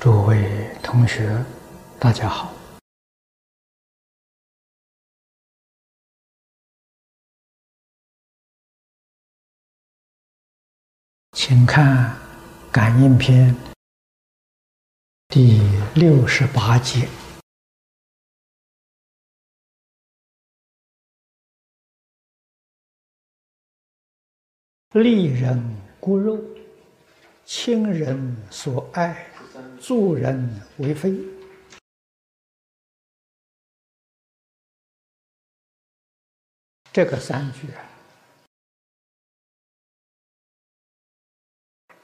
诸位同学，大家好。请看《感应篇》第六十八节：“利人骨肉，亲人所爱。”助人为非，这个三句啊，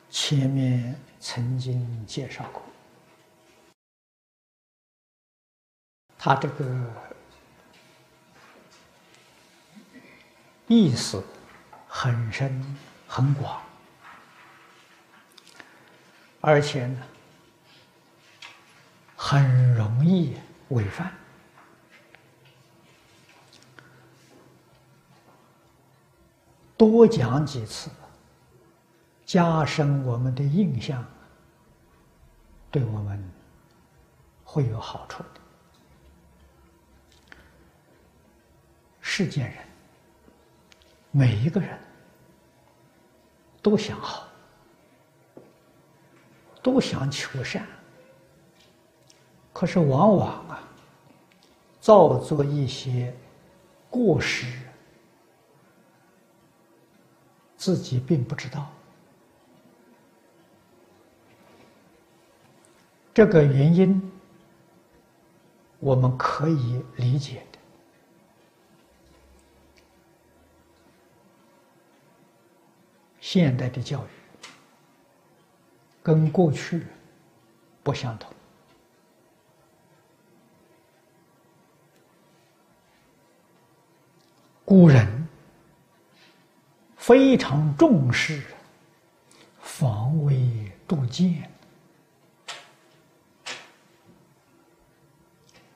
前面曾经介绍过，他这个意思很深很广，而且呢。很容易违反，多讲几次，加深我们的印象，对我们会有好处的。世间人，每一个人都想好，都想求善。可是，往往啊，造作一些过失，自己并不知道。这个原因，我们可以理解的。现代的教育跟过去不相同。古人非常重视防微杜渐，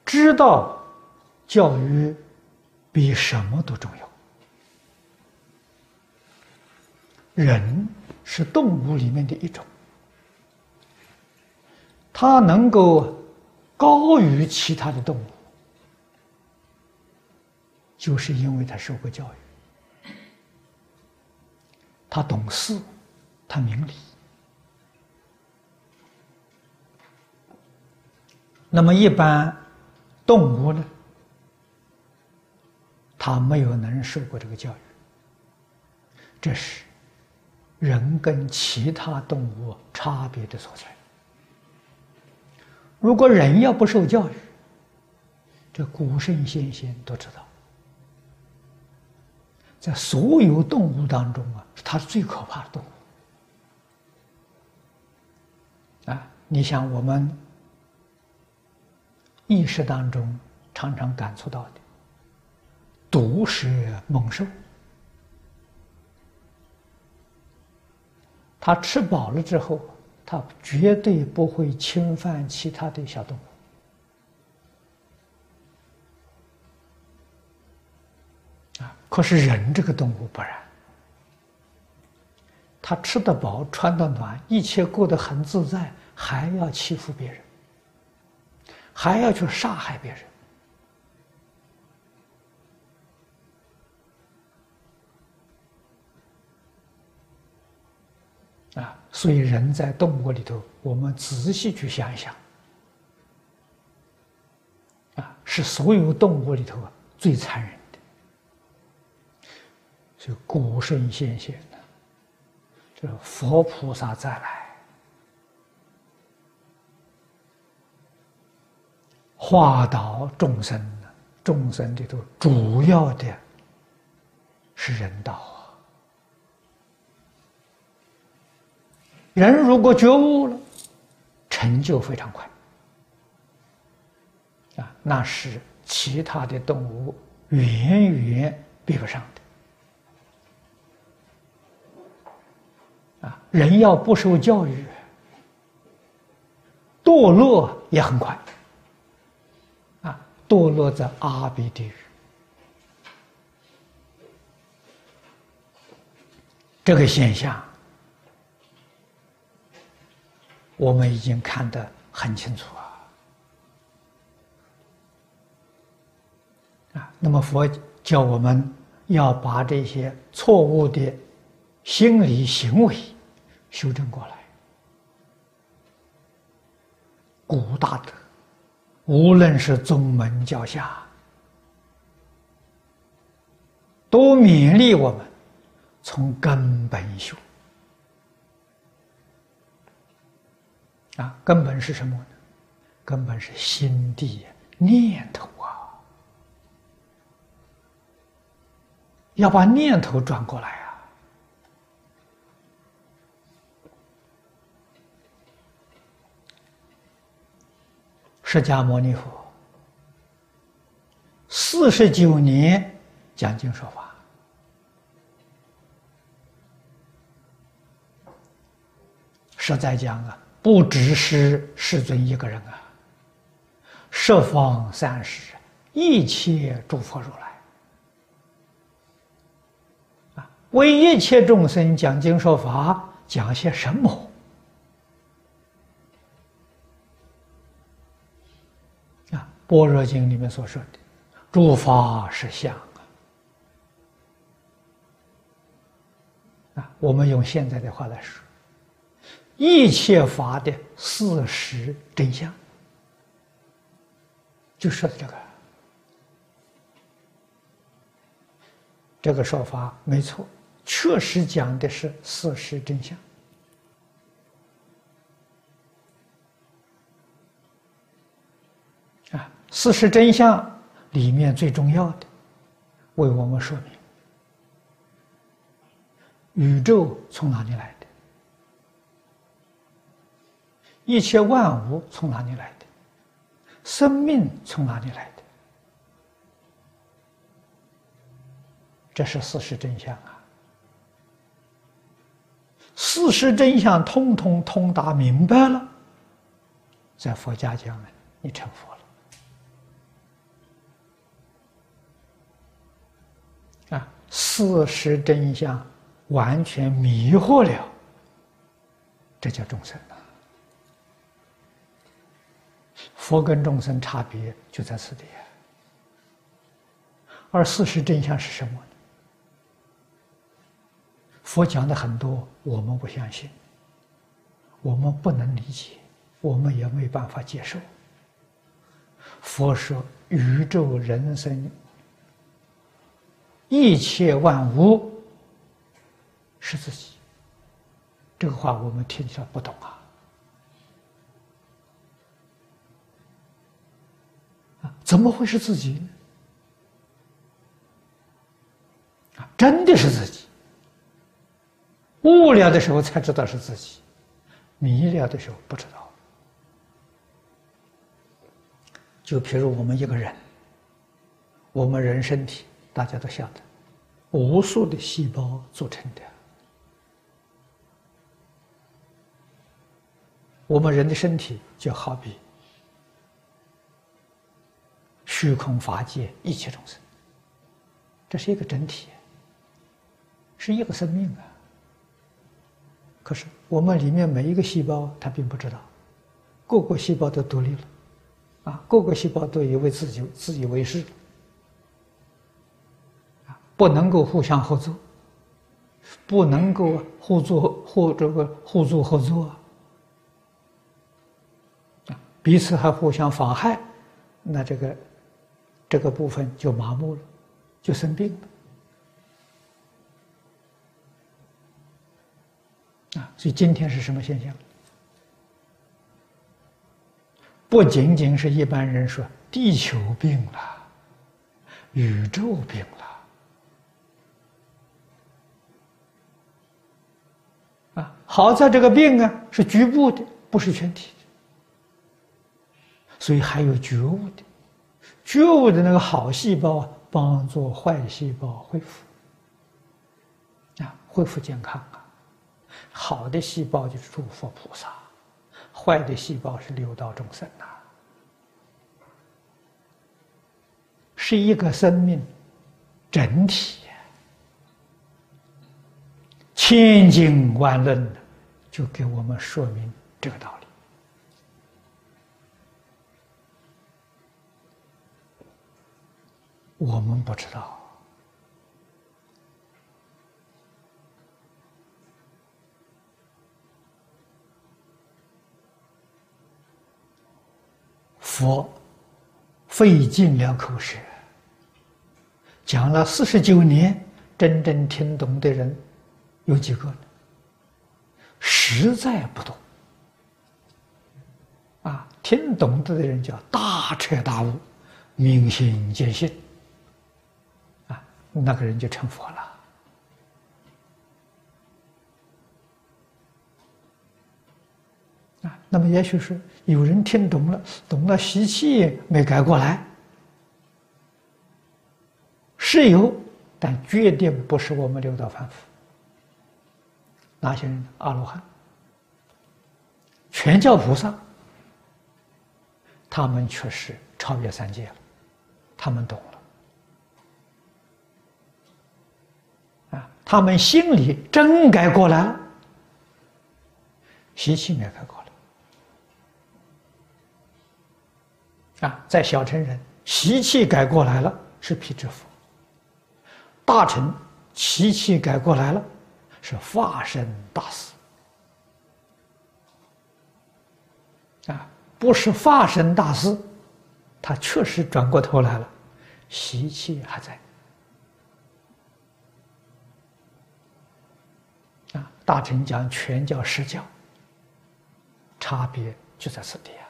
知道教育比什么都重要。人是动物里面的一种，它能够高于其他的动物。就是因为他受过教育，他懂事，他明理。那么一般动物呢，他没有能受过这个教育，这是人跟其他动物差别的所在。如果人要不受教育，这古圣先贤都知道。在所有动物当中啊，它是最可怕的动物。啊，你想我们意识当中常常感触到的毒蛇猛兽，它吃饱了之后，它绝对不会侵犯其他的小动物。可是人这个动物不然，他吃得饱，穿得暖，一切过得很自在，还要欺负别人，还要去杀害别人，啊！所以人在动物里头，我们仔细去想一想，啊，是所有动物里头啊最残忍。就古圣先贤的，这佛菩萨再来化导众生众生里头主要的是人道啊。人如果觉悟了，成就非常快啊，那是其他的动物远远比不上的。人要不受教育，堕落也很快。啊，堕落在阿鼻地狱，这个现象，我们已经看得很清楚啊！啊，那么佛教我们要把这些错误的心理行为修正过来。古大德，无论是宗门教下，都勉励我们从根本修。啊，根本是什么呢？根本是心地念头啊！要把念头转过来啊！释迦牟尼佛四十九年讲经说法，实在讲啊。不只是世尊一个人啊，十方三世一切诸佛如来啊，为一切众生讲经说法，讲些什么？啊，《般若经》里面所说的“诸法实相”啊，啊，我们用现在的话来说。一切法的事实真相，就说的这个，这个说法没错，确实讲的是事实真相。啊，事实真相里面最重要的，为我们说明：宇宙从哪里来的？一切万物从哪里来的？生命从哪里来的？这是事实真相啊！事实真相通通通达明白了，在佛家讲呢，你成佛了啊！事实真相完全迷惑了，这叫众生啊。佛跟众生差别就在此地，而事实真相是什么呢？佛讲的很多，我们不相信，我们不能理解，我们也没办法接受。佛说宇宙人生一切万物是自己，这个话我们听起来不懂啊。怎么会是自己呢？啊，真的是自己。悟了的时候才知道是自己，迷了的时候不知道。就譬如我们一个人，我们人身体大家都晓得，无数的细胞组成的。我们人的身体就好比。虚空法界一切众生，这是一个整体，是一个生命啊。可是我们里面每一个细胞，它并不知道，个个细胞都独立了，啊，个个细胞都以为自己自以为是，不能够互相合作，不能够互助互这个互助合作，啊，彼此还互相妨害，那这个。这个部分就麻木了，就生病了啊！所以今天是什么现象？不仅仅是一般人说地球病了，宇宙病了好在这个病啊是局部的，不是全体的，所以还有觉悟的。觉悟的那个好细胞啊，帮助坏细胞恢复啊，恢复健康啊。好的细胞就是诸佛菩萨，坏的细胞是六道众生呐，是一个生命整体，千经万论的就给我们说明这个道理。我们不知道。佛费尽了口舌讲了四十九年真正听懂的人有几个？实在不多。啊，听懂的的人叫大彻大悟、明心见性，啊，那个人就成佛了。啊，那么也许是有人听懂了，懂了习气没改过来，是有，但绝对不是我们六道凡夫。哪些人？阿罗汉、全教菩萨，他们确实超越三界了，他们懂了，啊，他们心里真改过来了，习气没改过来。啊，在小乘人习气改过来了，是辟支佛；大乘习气改过来了，是化身大士。啊，不是化身大士，他确实转过头来了，习气还在。啊，大乘讲全教实教，差别就在此地啊。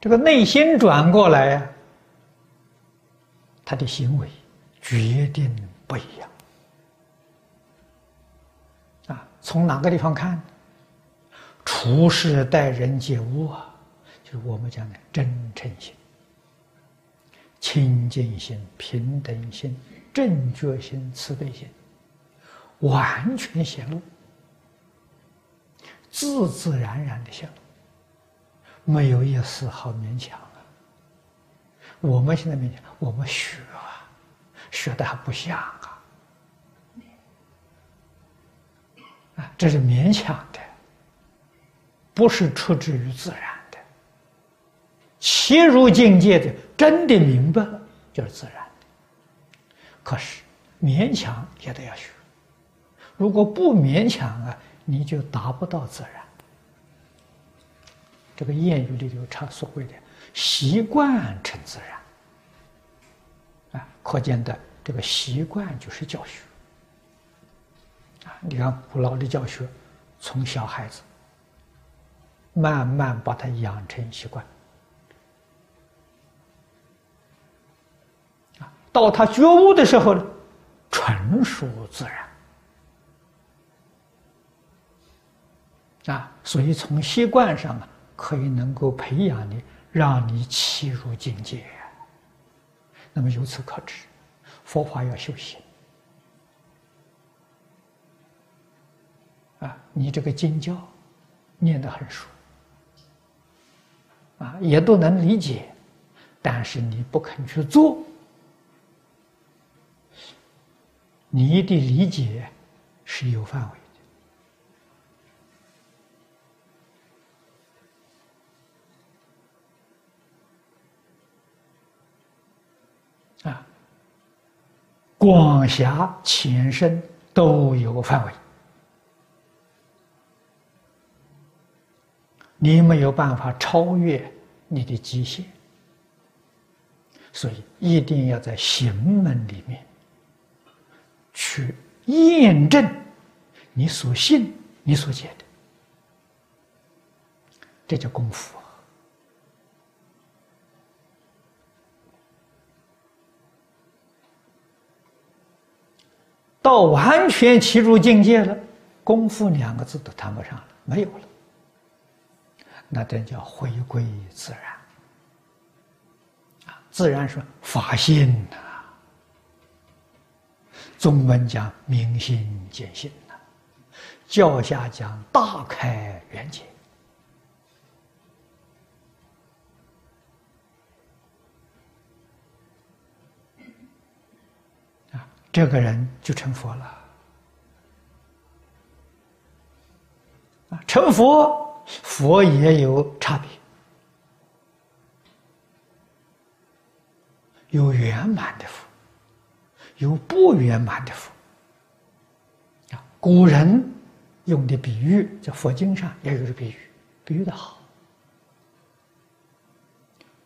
这个内心转过来呀，他的行为决定不一样。啊，从哪个地方看？处事待人接物啊，就是我们讲的真诚心、清净心、平等心、正觉心、慈悲心，完全显露，自自然然的显露。没有一丝好勉强！我们现在勉强，我们学啊，学的还不像啊，啊，这是勉强的，不是出自于自然的。切入境界的，真的明白了，就是自然的。可是勉强也得要学，如果不勉强啊，你就达不到自然。这个谚语里头常所谓的“习惯成自然”，啊，可见的这个习惯就是教学。啊，你看古老的教学，从小孩子慢慢把他养成习惯，啊，到他觉悟的时候呢，纯属自然。啊，所以从习惯上啊。可以能够培养你，让你契入境界。那么由此可知，佛法要修行啊！你这个经教念得很熟啊，也都能理解，但是你不肯去做，你的理解是有范围。啊，广狭浅深都有范围，你没有办法超越你的极限，所以一定要在行门里面去验证你所信、你所解的，这叫功夫。到完全契入境界了，功夫两个字都谈不上了，没有了。那这叫回归自然啊！自然说法性呐，中文讲明心见性呐，教下讲大开圆解。这个人就成佛了！成佛佛也有差别，有圆满的佛，有不圆满的佛。啊，古人用的比喻，在佛经上也有比喻，比喻的好，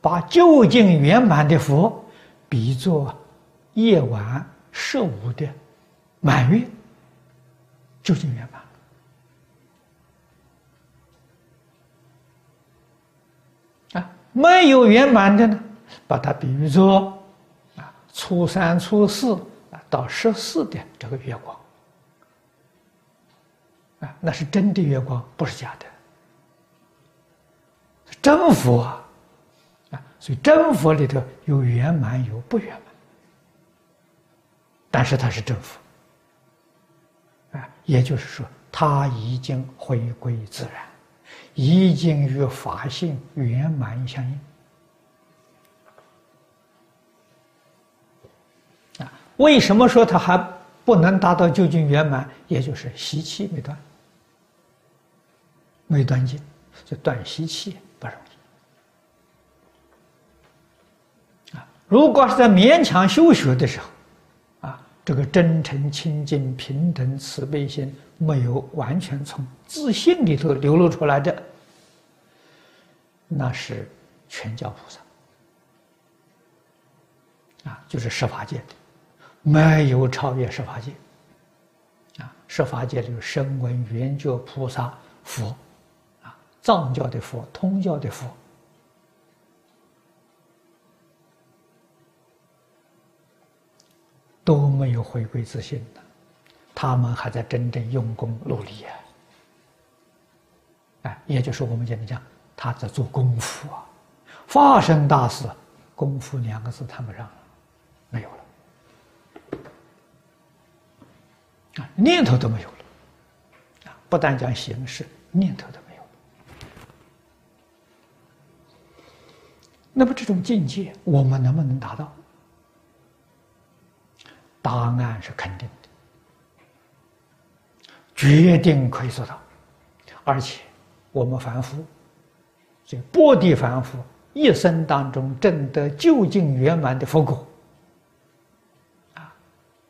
把究竟圆满的佛比作夜晚十五的满月，究竟圆满。啊没有圆满的呢，把它比喻作啊初三、初四啊到十四的这个月光啊，那是真的月光，不是假的。真佛，啊，所以真佛里头有圆满，有不圆满，但是他是政府啊，也就是说，他已经回归自然。已经与法性圆满相应啊！为什么说他还不能达到究竟圆满？也就是习气没断，没断尽，就断习气不容易啊！如果是在勉强修学的时候，这个真诚、清净、平等、慈悲心没有完全从自信里头流露出来的。那是全教菩萨啊，就是十法界的，没有超越十法界啊。十法界就是声闻缘觉菩萨佛啊，藏教的佛、通教的佛都没有回归自信的，他们还在真正用功努力啊。哎，也就是我们讲的讲。他在做功夫啊，发生大事，功夫两个字谈不上了，没有了，啊，念头都没有了，啊，不但讲形式，念头都没有。那么这种境界，我们能不能达到？答案是肯定的，决定可以做到，而且我们凡夫。这波地凡夫一生当中证得究竟圆满的佛果，啊，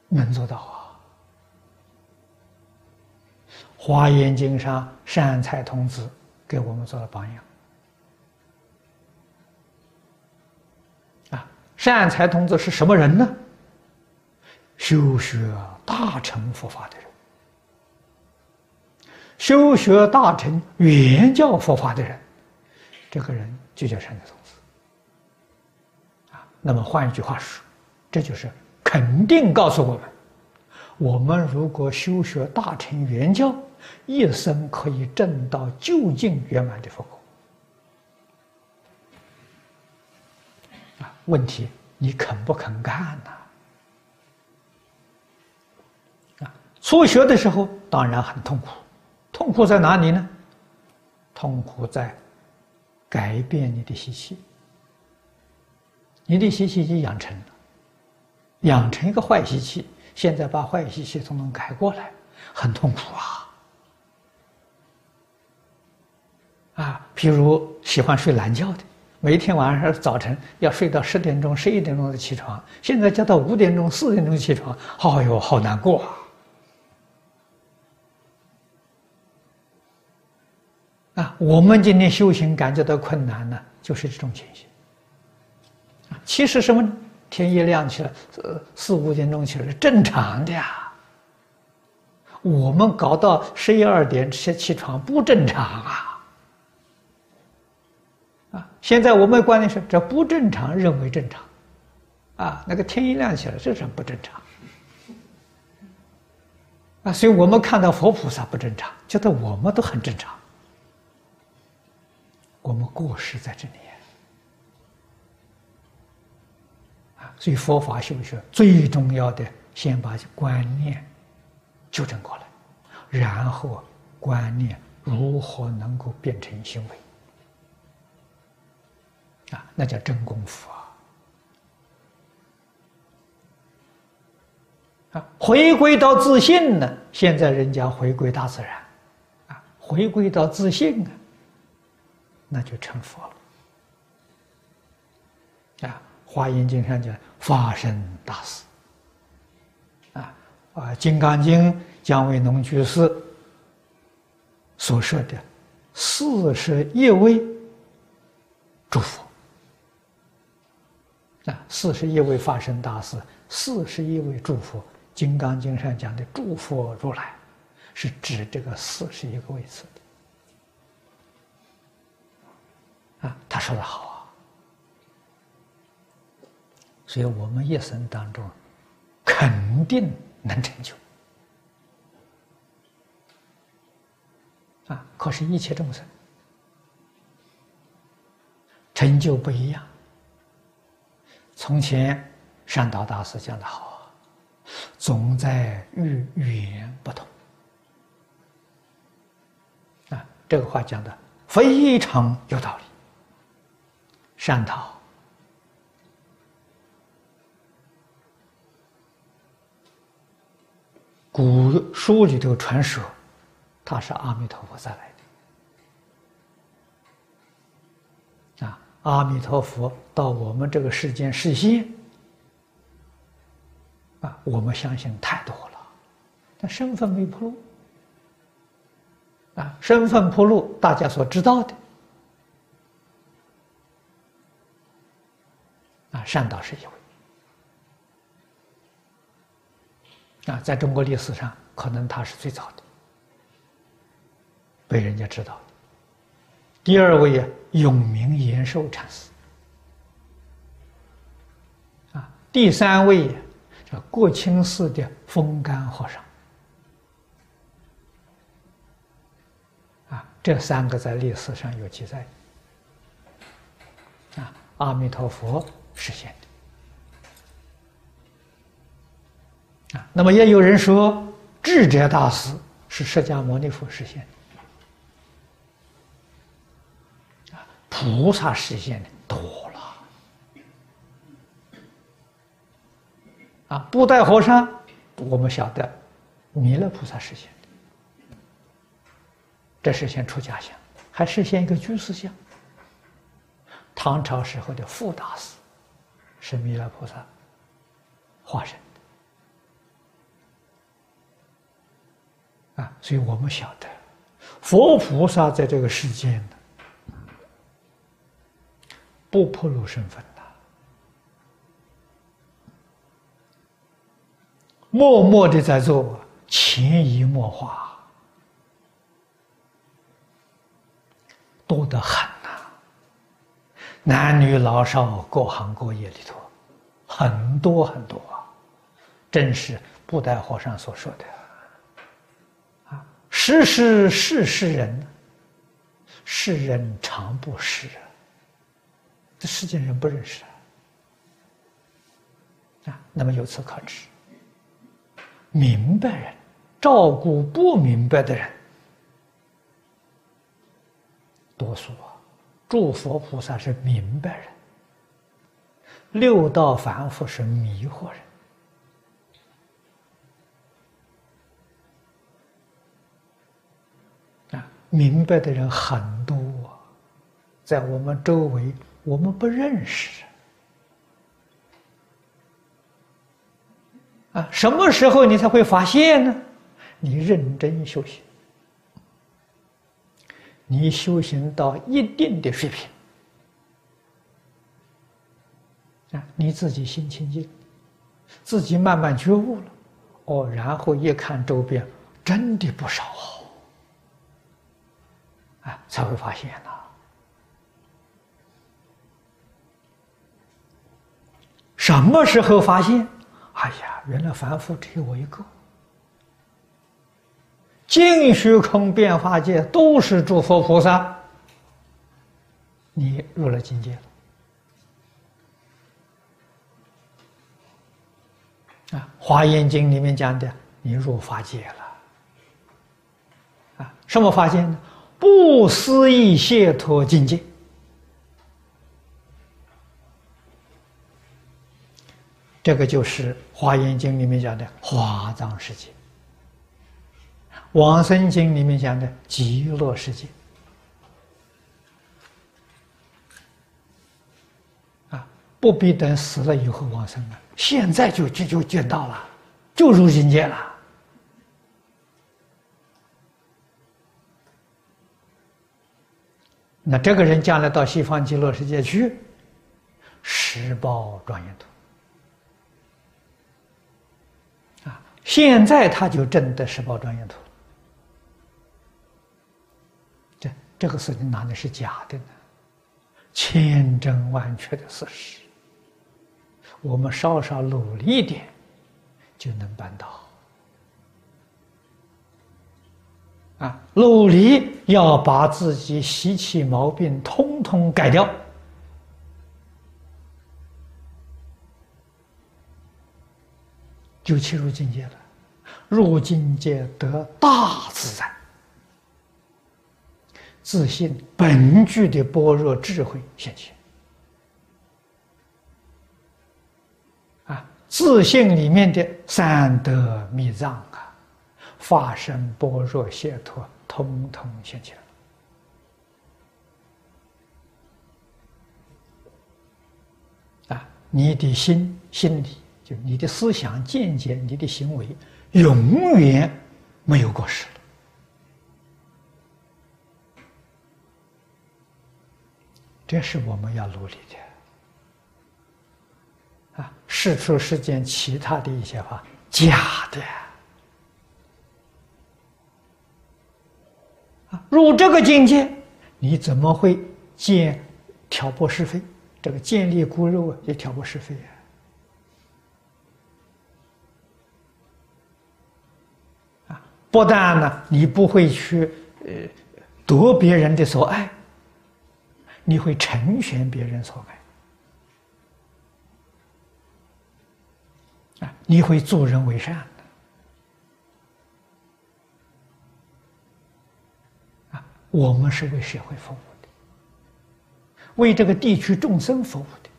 能做到啊！《华严经》上善财童子给我们做了榜样，啊，善财童子是什么人呢？修学大乘佛法的人，修学大乘原教佛法的人。这个人就叫善财童子啊。那么换一句话说，这就是肯定告诉我们：我们如果修学大乘圆教，一生可以证到究竟圆满的佛果。啊，问题你肯不肯干呢？初学的时候当然很痛苦，痛苦在哪里呢？痛苦在。改变你的习气，你的习气已经养成了，养成一个坏习气，现在把坏习气统统改过来，很痛苦啊！啊，譬如喜欢睡懒觉的，每天晚上早晨要睡到十点钟、十一点钟的起床，现在叫到五点钟、四点钟起床，哎呦，好难过啊！啊，我们今天修行感觉到困难呢，就是这种情形。啊，其实什么？天一亮起来，呃，四五点钟起来是正常的呀。我们搞到十一二点起起床不正常啊。啊，现在我们的观念是这不正常，认为正常。啊，那个天一亮起来，这是不正常。啊，所以我们看到佛菩萨不正常，觉得我们都很正常。我们过失在这里啊，所以佛法修学最重要的，先把观念纠正过来，然后观念如何能够变成行为啊，那叫真功夫啊！啊，回归到自信呢？现在人家回归大自然啊，回归到自信啊。那就成佛了。啊，《华严经》上讲发生大事。啊啊，《金刚经》姜维农居士所说的四十一位诸佛。啊，四十一位发生大事，四十一位诸佛，《金刚经》上讲的诸佛如来，是指这个四十一个位次的。他说的好啊，所以我们一生当中肯定能成就。啊，可是，一切众生成就不一样。从前，善导大师讲的好，总在于语言不同。啊，这个话讲的非常有道理。善导，古书里头传说，他是阿弥陀佛再来的。阿弥陀佛到我们这个世间实现啊，我们相信太多了，但身份没铺路啊，身份铺路，大家所知道的善导是一位啊，在中国历史上，可能他是最早的，被人家知道。第二位啊，永明延寿禅师啊。第三位叫过清寺的风干和尚啊。这三个在历史上有记载啊。阿弥陀佛实现的啊。那么也有人说，智者大师是释迦牟尼佛实现的啊。菩萨实现的多了啊！布袋和尚，我们晓得，弥勒菩萨实现的，这实现出家相，还实现一个居士相。唐朝时候的富大师是弥勒菩萨化身的啊！所以我们晓得，佛菩萨在这个世间呢。不破露身份的，默默的在做，潜移默化，多得很！男女老少，各行各业里头，很多很多啊！正是布袋和尚所说的啊：“识是是是人，世人常不识。”这世间人不认识啊，那么由此可知，明白人照顾不明白的人，多数啊，诸佛菩萨是明白人，六道凡夫是迷惑人啊，明白的人很多，在我们周围。我们不认识啊！什么时候你才会发现呢？你认真修行，你修行到一定的水平啊，你自己心清净，自己慢慢觉悟了，哦，然后一看周边，真的不少啊，才会发现呐。什么时候发现？哎呀，原来凡夫只有我一个，净虚空变化界都是诸佛菩萨，你入了境界了啊！《华严经》里面讲的，你入法界了啊！什么法界呢？不思议解脱境界。这个就是《华严经》里面讲的华藏世界，《往生经里面讲的极乐世界啊，不必等死了以后往生了，现在就就就见到了，就入境界了。那这个人将来到西方极乐世界去，十宝庄严土啊！现在他就证得十宝庄严土。这个事情哪里是假的呢？千真万确的事实。我们稍稍努力一点，就能办到。啊，努力要把自己习气毛病通通改掉，就切入境界了。入境界得大自在，自信本具的般若智慧现。啊，自信里面的三德密藏啊。法身般若解脱，通通现前啊！你的心、心理，就你的思想、见解、你的行为，永远没有过时了。这是我们要努力的啊！世出世间其他的一些话，假的啊。入这个境界，你怎么会见挑拨是非？这个见利骨肉啊，也挑拨是非啊！啊，不但呢，你不会去呃夺别人的所爱，你会成全别人所爱啊，你会助人为善啊。我们是为社会服务的，为这个地区众生服务的，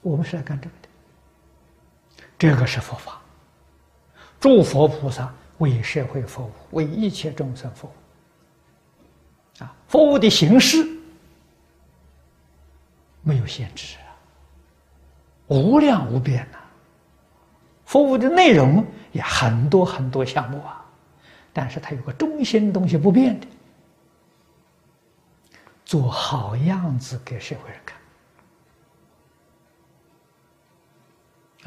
我们是来干这个的。这个是佛法，诸佛菩萨为社会服务，为一切众生服务。啊，服务的形式没有限制啊，无量无边呐。服务的内容也很多很多项目啊。但是它有个中心东西不变的，做好样子给社会人看，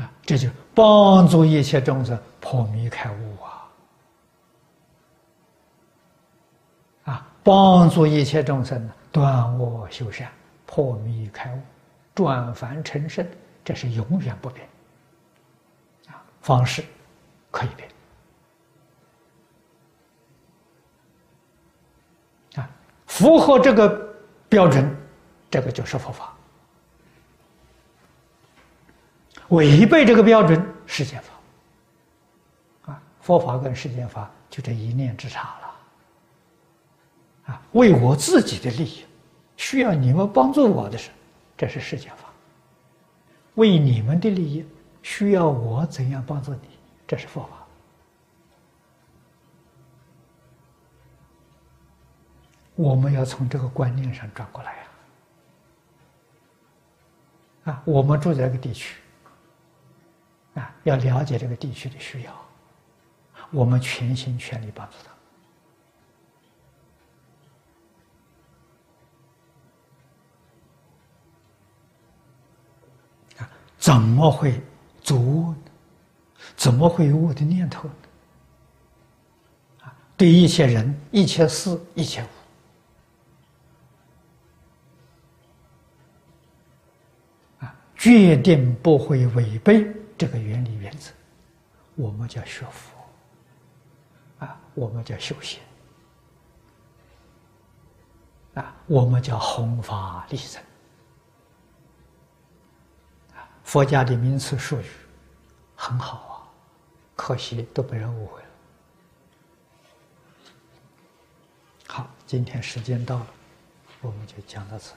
啊，这就帮助一切众生破迷开悟啊，啊，帮助一切众生断恶修善、破迷开悟、转凡成圣，这是永远不变，啊，方式可以变。啊符合这个标准，这个就是佛法；违背这个标准，世间法。啊，佛法跟世间法就这一念之差了。啊，为我自己的利益，需要你们帮助我的时候，这是世间法；为你们的利益，需要我怎样帮助你，这是佛法。我们要从这个观念上转过来呀！啊，我们住在这个地区，啊，要了解这个地区的需要，我们全心全力帮助他。怎么会作恶呢？怎么会有我的念头呢？啊，对一切人、一切事、一切物。决定不会违背这个原理原则，我们叫学佛啊，我们叫修行啊，我们叫弘法利生。佛家的名词术语很好啊，可惜都被人误会了。好，今天时间到了，我们就讲到此。